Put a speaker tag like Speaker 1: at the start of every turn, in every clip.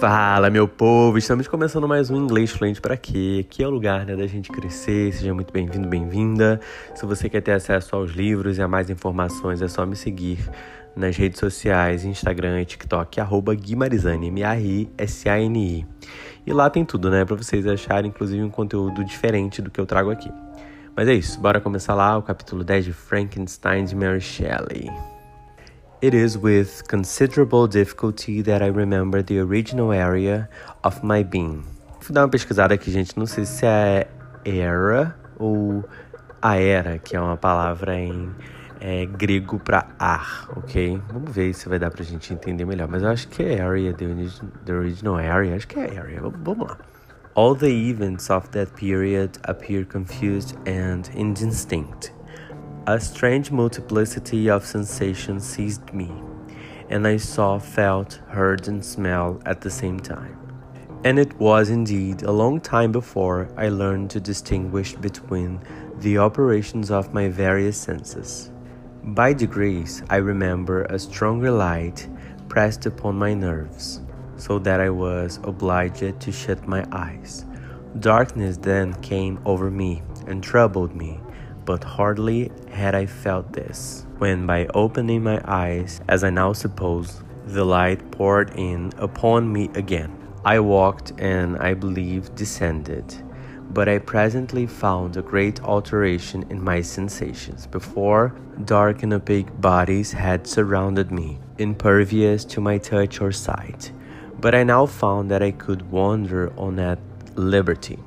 Speaker 1: Fala, meu povo! Estamos começando mais um Inglês Fluente para quê? Aqui é o lugar né, da gente crescer. Seja muito bem-vindo, bem-vinda. Se você quer ter acesso aos livros e a mais informações, é só me seguir nas redes sociais, Instagram e TikTok, arroba Guimarizani, M-A-R-I-S-A-N-I. E lá tem tudo, né? Para vocês acharem, inclusive, um conteúdo diferente do que eu trago aqui. Mas é isso, bora começar lá o capítulo 10 de Frankenstein de Mary Shelley. It is with considerable difficulty that I remember the original area of my being. Fui dar uma pesquisada aqui, gente. Não sei se é era ou a era, que é uma palavra em é, grego para ar, ok? Vamos ver se vai dar pra gente entender melhor. Mas eu acho que é area, the, the original area. Acho que é area. Vamos lá. All the events of that period appear confused and indistinct. A strange multiplicity of sensations seized me, and I saw, felt, heard, and smelled at the same time. And it was indeed a long time before I learned to distinguish between the operations of my various senses. By degrees, I remember a stronger light pressed upon my nerves, so that I was obliged to shut my eyes. Darkness then came over me and troubled me but hardly had I felt this, when by opening my eyes, as I now suppose, the light poured in upon me again. I walked and I believe descended, but I presently found a great alteration in my sensations. Before, dark and opaque bodies had surrounded me, impervious to my touch or sight, but I now found that I could wander on at liberty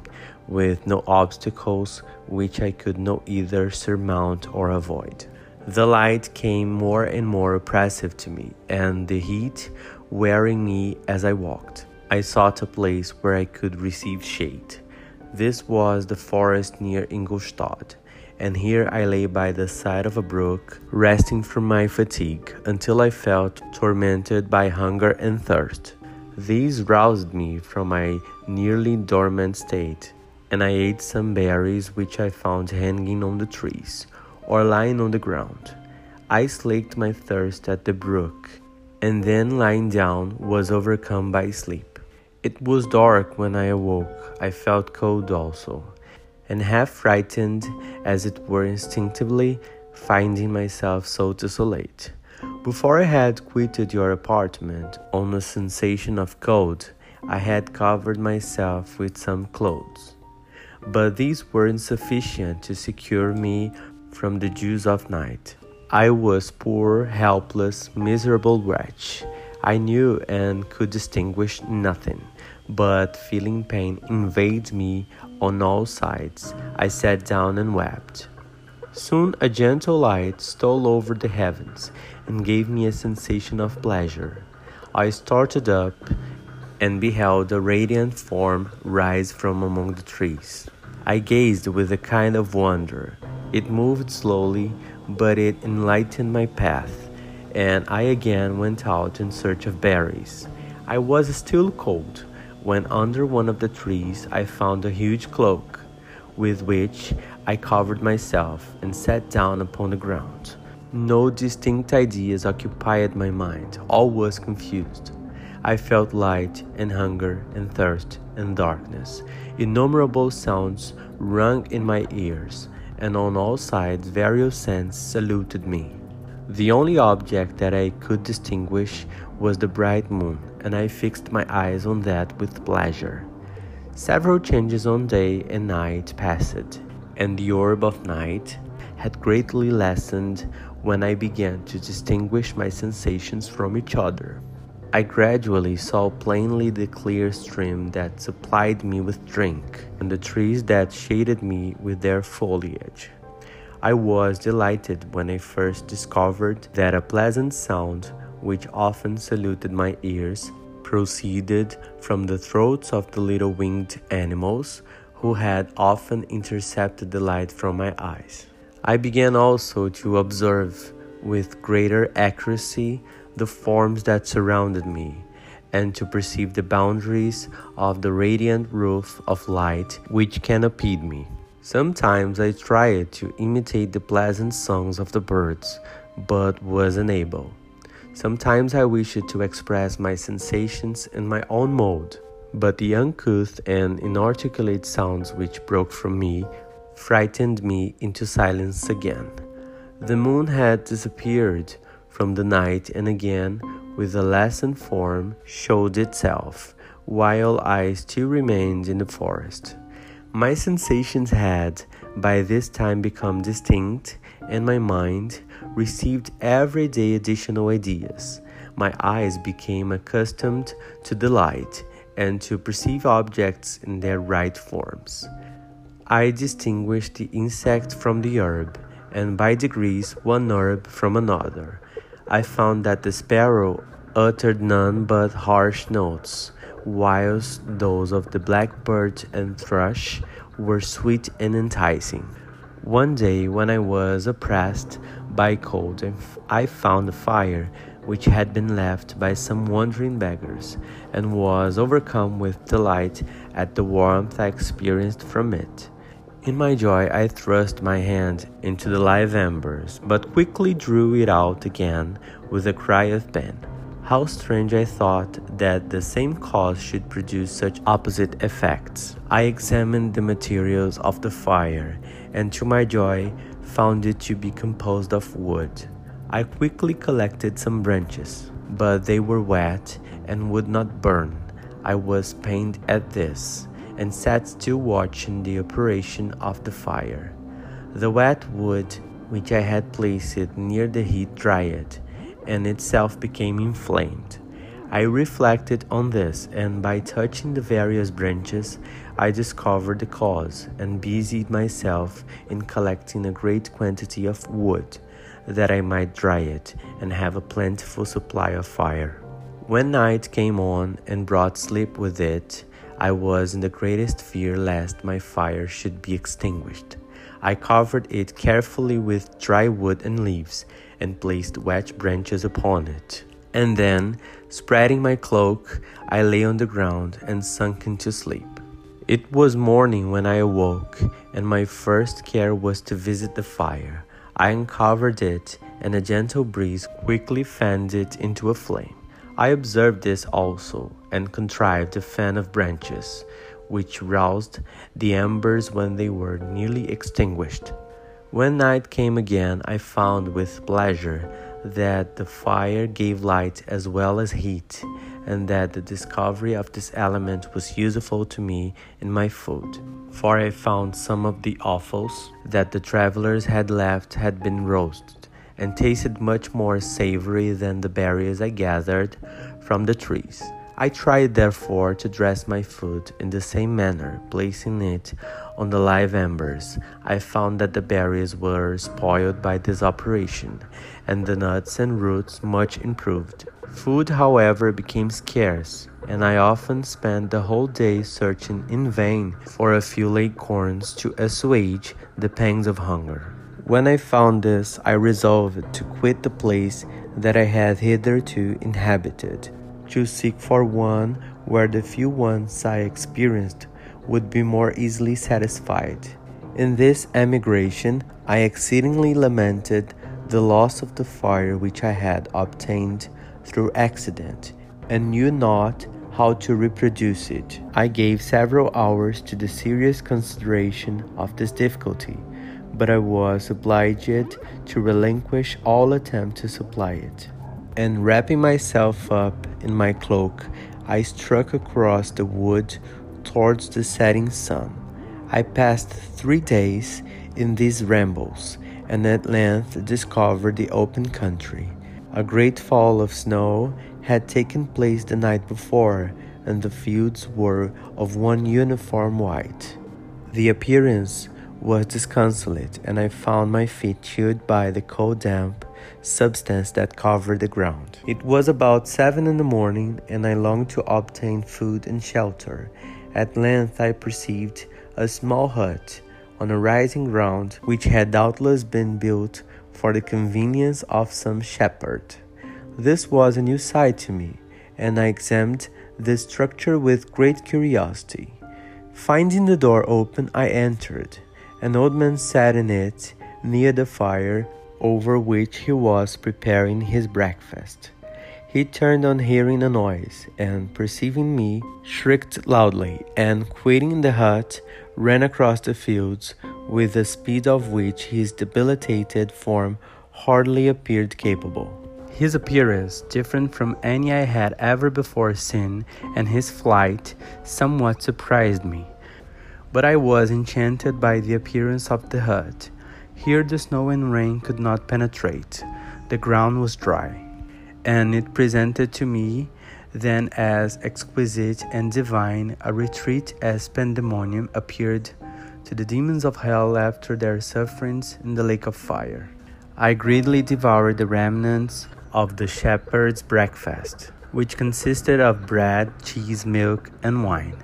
Speaker 1: with no obstacles which I could not either surmount or avoid. The light came more and more oppressive to me, and the heat wearing me as I walked. I sought a place where I could receive shade. This was the forest near Ingolstadt, and here I lay by the side of a brook, resting from my fatigue, until I felt tormented by hunger and thirst. These roused me from my nearly dormant state, and I ate some berries which I found hanging on the trees or lying on the ground. I slaked my thirst at the brook, and then lying down was overcome by sleep. It was dark when I awoke. I felt cold also, and half frightened, as it were instinctively, finding myself so desolate. Before I had quitted your apartment on a sensation of cold, I had covered myself with some clothes but these were insufficient to secure me from the dews of night. I was poor, helpless, miserable wretch. I knew and could distinguish nothing, but feeling pain invade me on all sides. I sat down and wept. Soon a gentle light stole over the heavens and gave me a sensation of pleasure. I started up and beheld a radiant form rise from among the trees. I gazed with a kind of wonder. It moved slowly, but it enlightened my path, and I again went out in search of berries. I was still cold when under one of the trees I found a huge cloak, with which I covered myself and sat down upon the ground. No distinct ideas occupied my mind, all was confused. I felt light and hunger and thirst and darkness. Innumerable sounds rung in my ears, and on all sides various scents saluted me. The only object that I could distinguish was the bright moon, and I fixed my eyes on that with pleasure. Several changes on day and night passed, and the orb of night had greatly lessened when I began to distinguish my sensations from each other. I gradually saw plainly the clear stream that supplied me with drink, and the trees that shaded me with their foliage. I was delighted when I first discovered that a pleasant sound, which often saluted my ears, proceeded from the throats of the little winged animals who had often intercepted the light from my eyes. I began also to observe with greater accuracy the forms that surrounded me, and to perceive the boundaries of the radiant roof of light which canopied me. Sometimes I tried to imitate the pleasant songs of the birds, but was unable. Sometimes I wished to express my sensations in my own mode, but the uncouth and inarticulate sounds which broke from me frightened me into silence again. The moon had disappeared from the night and again, with a lessened form, showed itself, while I still remained in the forest. My sensations had by this time become distinct, and my mind received every day additional ideas. My eyes became accustomed to the light and to perceive objects in their right forms. I distinguished the insect from the herb, and by degrees one herb from another. I found that the sparrow uttered none but harsh notes, whilst those of the blackbird and thrush were sweet and enticing. One day, when I was oppressed by cold, I found a fire which had been left by some wandering beggars, and was overcome with delight at the warmth I experienced from it. In my joy, I thrust my hand into the live embers, but quickly drew it out again with a cry of pain. How strange I thought that the same cause should produce such opposite effects. I examined the materials of the fire, and to my joy, found it to be composed of wood. I quickly collected some branches, but they were wet and would not burn. I was pained at this and sat still watching the operation of the fire. The wet wood which I had placed near the heat dried, and itself became inflamed. I reflected on this, and by touching the various branches, I discovered the cause, and busied myself in collecting a great quantity of wood, that I might dry it and have a plentiful supply of fire. When night came on and brought sleep with it, I was in the greatest fear lest my fire should be extinguished. I covered it carefully with dry wood and leaves, and placed wet branches upon it. And then, spreading my cloak, I lay on the ground and sunk into sleep. It was morning when I awoke, and my first care was to visit the fire. I uncovered it, and a gentle breeze quickly fanned it into a flame. I observed this also, and contrived a fan of branches, which roused the embers when they were nearly extinguished. When night came again, I found with pleasure that the fire gave light as well as heat, and that the discovery of this element was useful to me in my food. For I found some of the offals that the travelers had left had been roasted and tasted much more savory than the berries I gathered from the trees. I tried therefore to dress my food in the same manner, placing it on the live embers. I found that the berries were spoiled by this operation, and the nuts and roots much improved. Food, however, became scarce, and I often spent the whole day searching in vain for a few acorns to assuage the pangs of hunger. When I found this, I resolved to quit the place that I had hitherto inhabited, to seek for one where the few wants I experienced would be more easily satisfied. In this emigration, I exceedingly lamented the loss of the fire which I had obtained through accident, and knew not how to reproduce it. I gave several hours to the serious consideration of this difficulty but I was obliged to relinquish all attempt to supply it. And wrapping myself up in my cloak, I struck across the wood towards the setting sun. I passed three days in these rambles, and at length discovered the open country. A great fall of snow had taken place the night before, and the fields were of one uniform white. The appearance was disconsolate, and I found my feet chilled by the cold, damp substance that covered the ground. It was about seven in the morning, and I longed to obtain food and shelter. At length, I perceived a small hut on a rising ground, which had doubtless been built for the convenience of some shepherd. This was a new sight to me, and I examined the structure with great curiosity. Finding the door open, I entered. An old man sat in it near the fire over which he was preparing his breakfast. He turned on hearing a noise, and perceiving me, shrieked loudly, and quitting the hut, ran across the fields with the speed of which his debilitated form hardly appeared capable. His appearance, different from any I had ever before seen, and his flight somewhat surprised me. But I was enchanted by the appearance of the hut. Here the snow and rain could not penetrate. The ground was dry and it presented to me then as exquisite and divine a retreat as pandemonium appeared to the demons of hell after their sufferings in the lake of fire. I greedily devoured the remnants of the shepherd's breakfast, which consisted of bread, cheese, milk, and wine.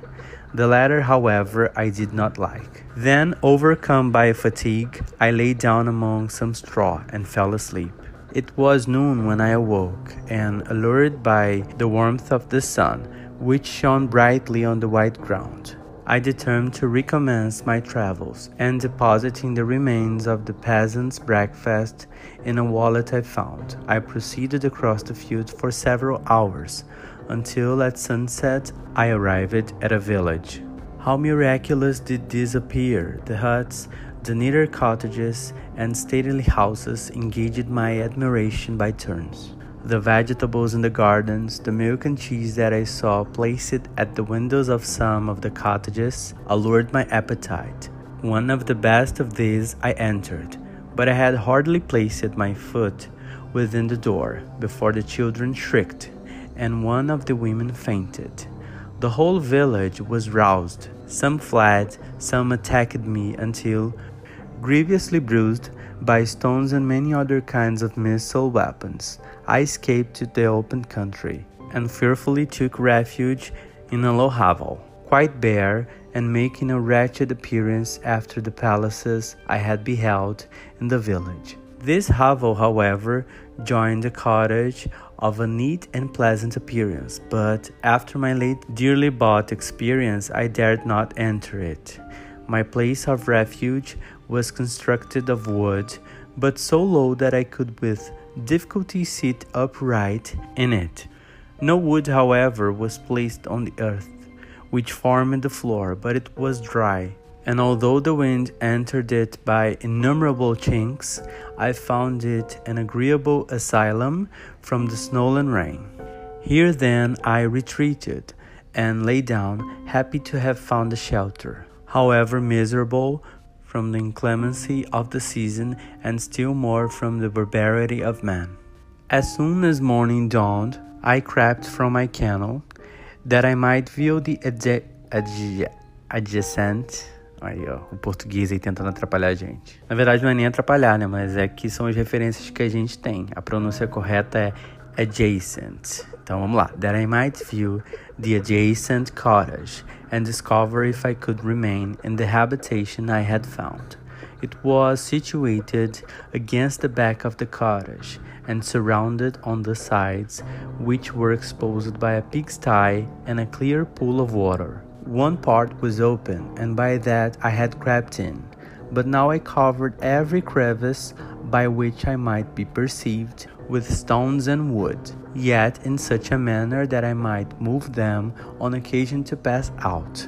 Speaker 1: The latter, however, I did not like. Then, overcome by fatigue, I lay down among some straw and fell asleep. It was noon when I awoke, and allured by the warmth of the sun, which shone brightly on the white ground, I determined to recommence my travels, and depositing the remains of the peasant's breakfast in a wallet I found, I proceeded across the field for several hours, until at sunset I arrived at a village. How miraculous did this appear! The huts, the neater cottages and stately houses engaged my admiration by turns. The vegetables in the gardens, the milk and cheese that I saw placed at the windows of some of the cottages, allured my appetite. One of the best of these I entered, but I had hardly placed my foot within the door before the children shrieked and one of the women fainted. The whole village was roused. Some fled, some attacked me until, grievously bruised by stones and many other kinds of missile weapons, I escaped to the open country and fearfully took refuge in a low hovel, quite bare and making a wretched appearance after the palaces I had beheld in the village. This hovel, however, joined a cottage of a neat and pleasant appearance, but after my late dearly bought experience, I dared not enter it. My place of refuge was constructed of wood, but so low that I could with difficulty sit upright in it. No wood, however, was placed on the earth, which formed the floor, but it was dry, and although the wind entered it by innumerable chinks, I found it an agreeable asylum from the snow and rain. Here then I retreated and lay down, happy to have found a shelter however miserable from the inclemency of the season and still more from the barbarity of man. As soon as morning dawned, I crept from my kennel that I might view the adjacent. Aí, ó, o português aí tentando atrapalhar a gente. Na verdade, não é nem atrapalhar, né? Mas é que são as referências que a gente tem. A pronúncia correta é adjacent. Então vamos lá. That I might view the adjacent cottage and discover if I could remain in the habitation I had found. It was situated against the back of the cottage and surrounded on the sides, which were exposed by a pigsty and a clear pool of water. One part was open, and by that I had crept in, but now I covered every crevice by which I might be perceived with stones and wood, yet in such a manner that I might move them on occasion to pass out.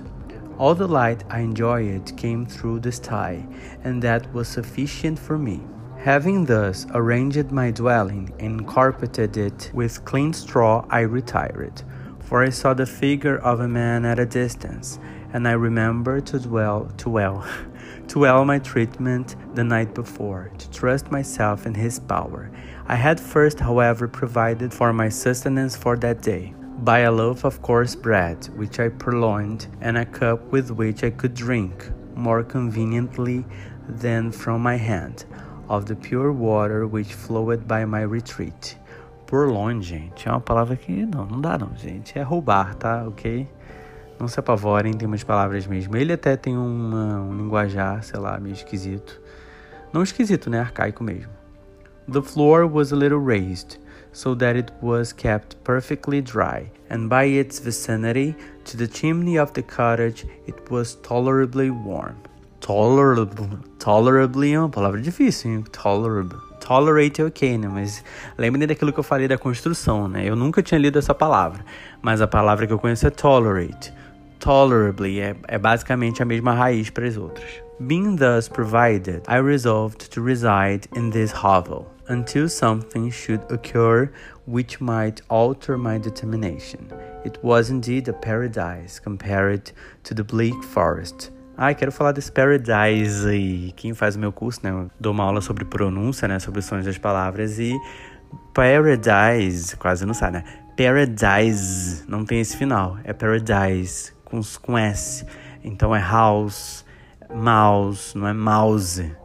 Speaker 1: All the light I enjoyed came through the sty, and that was sufficient for me. Having thus arranged my dwelling and carpeted it with clean straw, I retired, for I saw the figure of a man at a distance, and I remembered to dwell to well to well my treatment the night before, to trust myself in his power. I had first, however, provided for my sustenance for that day by a loaf of coarse bread, which I purloined, and a cup with which I could drink, more conveniently than from my hand, of the pure water which flowed by my retreat. Purloin, gente, é uma palavra que não, não dá não, gente. É roubar, tá? Ok? Não se apavorem, tem umas palavras mesmo. Ele até tem uma, um linguajar, sei lá, meio esquisito. Não esquisito, né? Arcaico mesmo. The floor was a little raised, so that it was kept perfectly dry, and by its vicinity to the chimney of the cottage it was tolerably warm. Tolerable, tolerably é uma palavra difícil, hein? Tolerable, tolerate é ok, né? Mas lembrem daquilo que eu falei da construção, né? Eu nunca tinha lido essa palavra, mas a palavra que eu conheço é tolerate. Tolerably é, é basicamente a mesma raiz para as outras. Being thus provided, I resolved to reside in this hovel until something should occur which might alter my determination. It was indeed a paradise compared to the bleak forest. Ai, quero falar desse paradise aí. Quem faz o meu curso, né? Eu dou uma aula sobre pronúncia, né? Sobre os sons das palavras e paradise, quase não sabe, né? Paradise, não tem esse final, é paradise, com, com S. Então é house, mouse, não é mouse.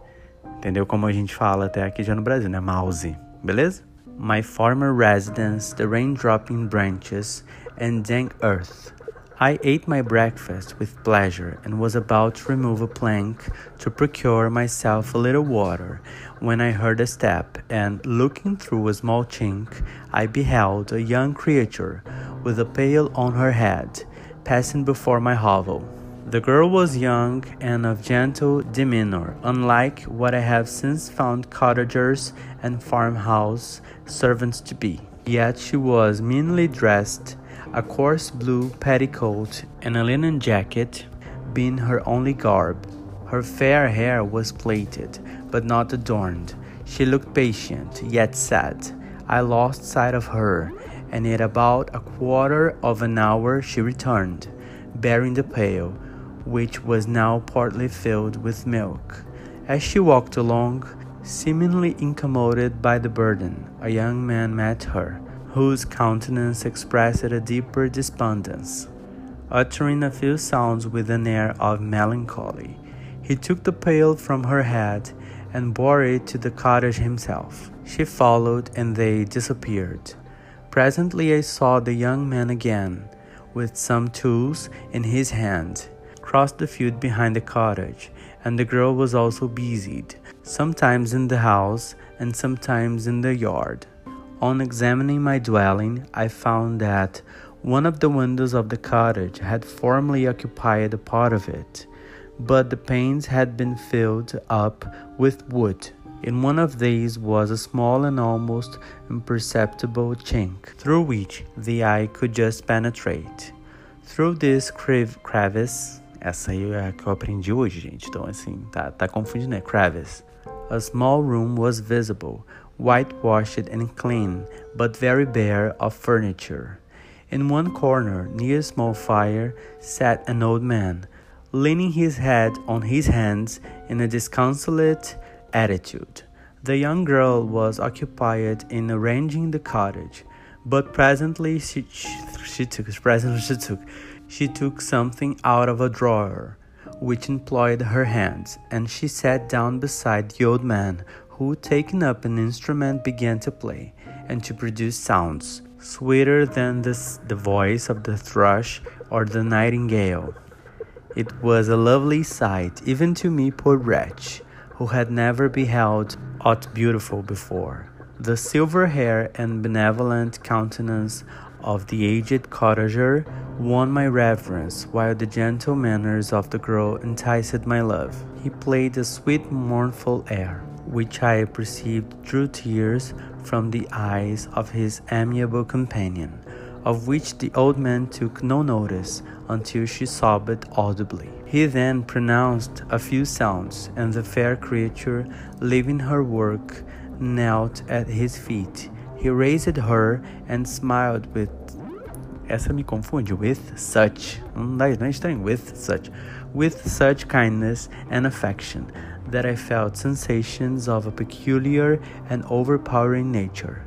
Speaker 1: Entendeu como a gente fala até aqui já no Brasil, né? Mouse, beleza? My former residence, the rain dropping branches and dank earth. I ate my breakfast with pleasure and was about to remove a plank to procure myself a little water when I heard a step, and looking through a small chink, I beheld a young creature with a pail on her head passing before my hovel. The girl was young and of gentle demeanor, unlike what I have since found cottagers and farmhouse servants to be. Yet she was meanly dressed a coarse blue petticoat and a linen jacket being her only garb. Her fair hair was plaited, but not adorned. She looked patient, yet sad. I lost sight of her, and in about a quarter of an hour she returned, bearing the pail, which was now partly filled with milk. As she walked along, seemingly incommoded by the burden, a young man met her whose countenance expressed a deeper despondence. Uttering a few sounds with an air of melancholy, he took the pail from her head and bore it to the cottage himself. She followed, and they disappeared. Presently, I saw the young man again, with some tools in his hand, cross the field behind the cottage, and the girl was also busied, sometimes in the house and sometimes in the yard. On examining my dwelling, I found that one of the windows of the cottage had formerly occupied a part of it, but the panes had been filled up with wood. In one of these was a small and almost imperceptible chink, through which the eye could just penetrate. Through this crevice, essa aí é a que eu aprendi hoje, gente, então assim, tá, tá confundindo, né? Crevice. A small room was visible, whitewashed and clean, but very bare of furniture. In one corner, near a small fire, sat an old man, leaning his head on his hands in a disconsolate attitude. The young girl was occupied in arranging the cottage, but presently she, she, she took presently she took she took something out of a drawer, which employed her hands, and she sat down beside the old man, who, taking up an instrument, began to play and to produce sounds sweeter than the, the voice of the thrush or the nightingale. It was a lovely sight, even to me, poor wretch, who had never beheld aught beautiful before. The silver hair and benevolent countenance of the aged cottager won my reverence, while the gentle manners of the girl enticed my love. He played a sweet, mournful air which I perceived drew tears from the eyes of his amiable companion, of which the old man took no notice until she sobbed audibly. He then pronounced a few sounds, and the fair creature, leaving her work, knelt at his feet. He raised her and smiled with essa me confunde with such não dá, não é estranho with such with such kindness and affection that I felt sensations of a peculiar and overpowering nature.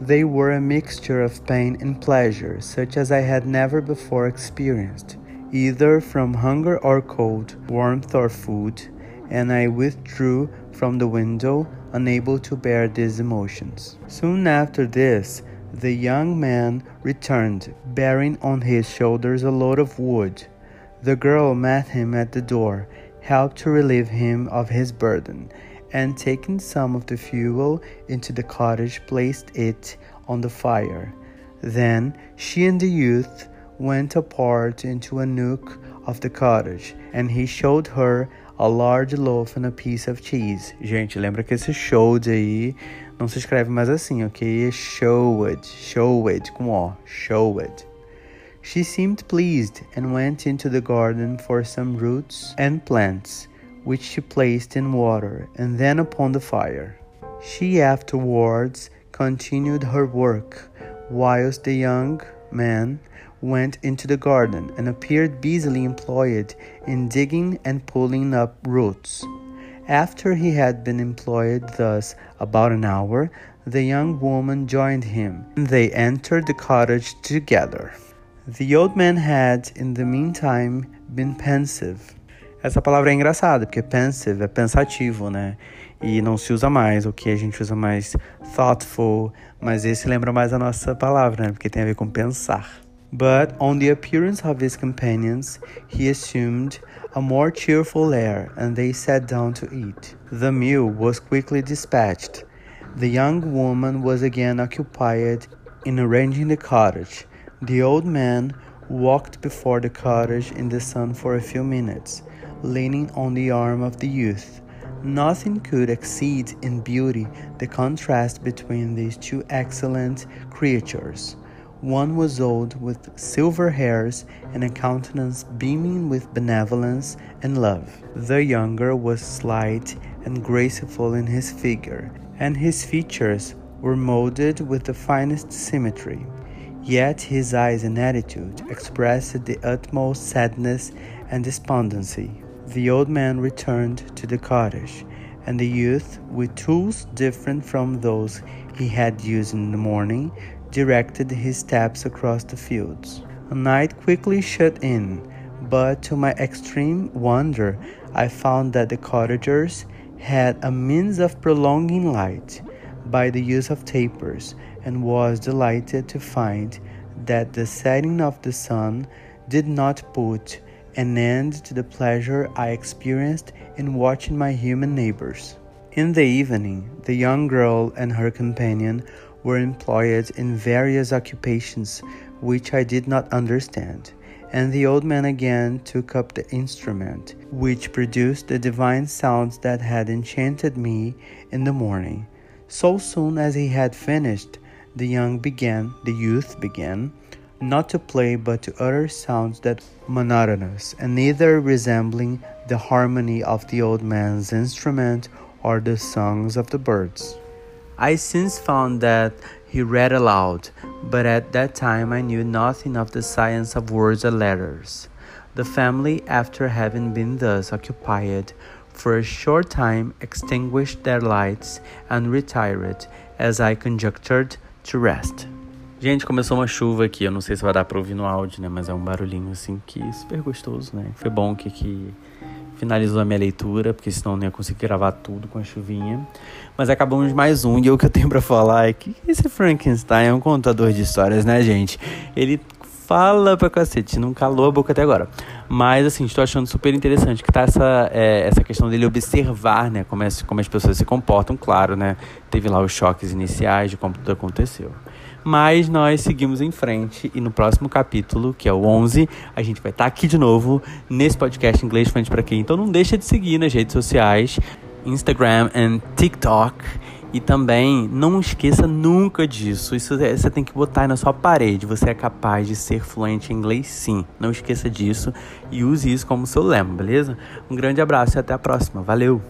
Speaker 1: They were a mixture of pain and pleasure, such as I had never before experienced, either from hunger or cold, warmth or food, and I withdrew from the window, unable to bear these emotions. Soon after this, the young man returned, bearing on his shoulders a load of wood. The girl met him at the door helped to relieve him of his burden, and taking some of the fuel into the cottage, placed it on the fire. Then she and the youth went apart into a nook of the cottage, and he showed her a large loaf and a piece of cheese. Gente, lembra que esse showed aí não se escreve mais assim, ok? Showed, showed, com O, showed. She seemed pleased and went into the garden for some roots and plants, which she placed in water and then upon the fire. She afterwards continued her work, whilst the young man went into the garden and appeared busily employed in digging and pulling up roots. After he had been employed thus about an hour, the young woman joined him, and they entered the cottage together. The old man had, in the meantime, been pensive. Essa palavra é engraçada, porque pensive é pensativo, né? E não se usa mais, o que a gente usa mais thoughtful, mas esse lembra mais a nossa palavra, né? Porque tem a ver com pensar. But on the appearance of his companions, he assumed a more cheerful air, and they sat down to eat. The meal was quickly dispatched. The young woman was again occupied in arranging the cottage. The old man walked before the cottage in the sun for a few minutes, leaning on the arm of the youth. Nothing could exceed in beauty the contrast between these two excellent creatures. One was old, with silver hairs and a countenance beaming with benevolence and love. The younger was slight and graceful in his figure, and his features were molded with the finest symmetry. Yet his eyes and attitude expressed the utmost sadness and despondency. The old man returned to the cottage, and the youth, with tools different from those he had used in the morning, directed his steps across the fields. A night quickly shut in, but to my extreme wonder, I found that the cottagers had a means of prolonging light by the use of tapers and was delighted to find that the setting of the sun did not put an end to the pleasure I experienced in watching my human neighbors. In the evening, the young girl and her companion were employed in various occupations which I did not understand, and the old man again took up the instrument, which produced the divine sounds that had enchanted me in the morning. So soon as he had finished, the young began, the youth began, not to play but to utter sounds that monotonous, and neither resembling the harmony of the old man's instrument or the songs of the birds. I since found that he read aloud, but at that time I knew nothing of the science of words or letters. The family, after having been thus occupied for a short time, extinguished their lights and retired, as I conjectured, to rest. Gente, começou uma chuva aqui, eu não sei se vai dar pra ouvir no áudio, né? Mas é um barulhinho assim que é super gostoso, né? Foi bom que, que finalizou a minha leitura, porque senão eu não ia conseguir gravar tudo com a chuvinha. Mas acabamos mais um, e o que eu tenho para falar é que esse Frankenstein é um contador de histórias, né, gente? Ele fala pra cacete, não calou a boca até agora. Mas, assim, estou achando super interessante que tá essa, é, essa questão dele observar, né, como, é, como as pessoas se comportam, claro, né? Teve lá os choques iniciais de como tudo aconteceu. Mas nós seguimos em frente e no próximo capítulo, que é o 11, a gente vai estar tá aqui de novo nesse podcast Inglês Frente para quem. Então não deixa de seguir nas redes sociais, Instagram e TikTok. E também não esqueça nunca disso. Isso é, você tem que botar na sua parede. Você é capaz de ser fluente em inglês, sim. Não esqueça disso e use isso como seu lema, beleza? Um grande abraço e até a próxima. Valeu!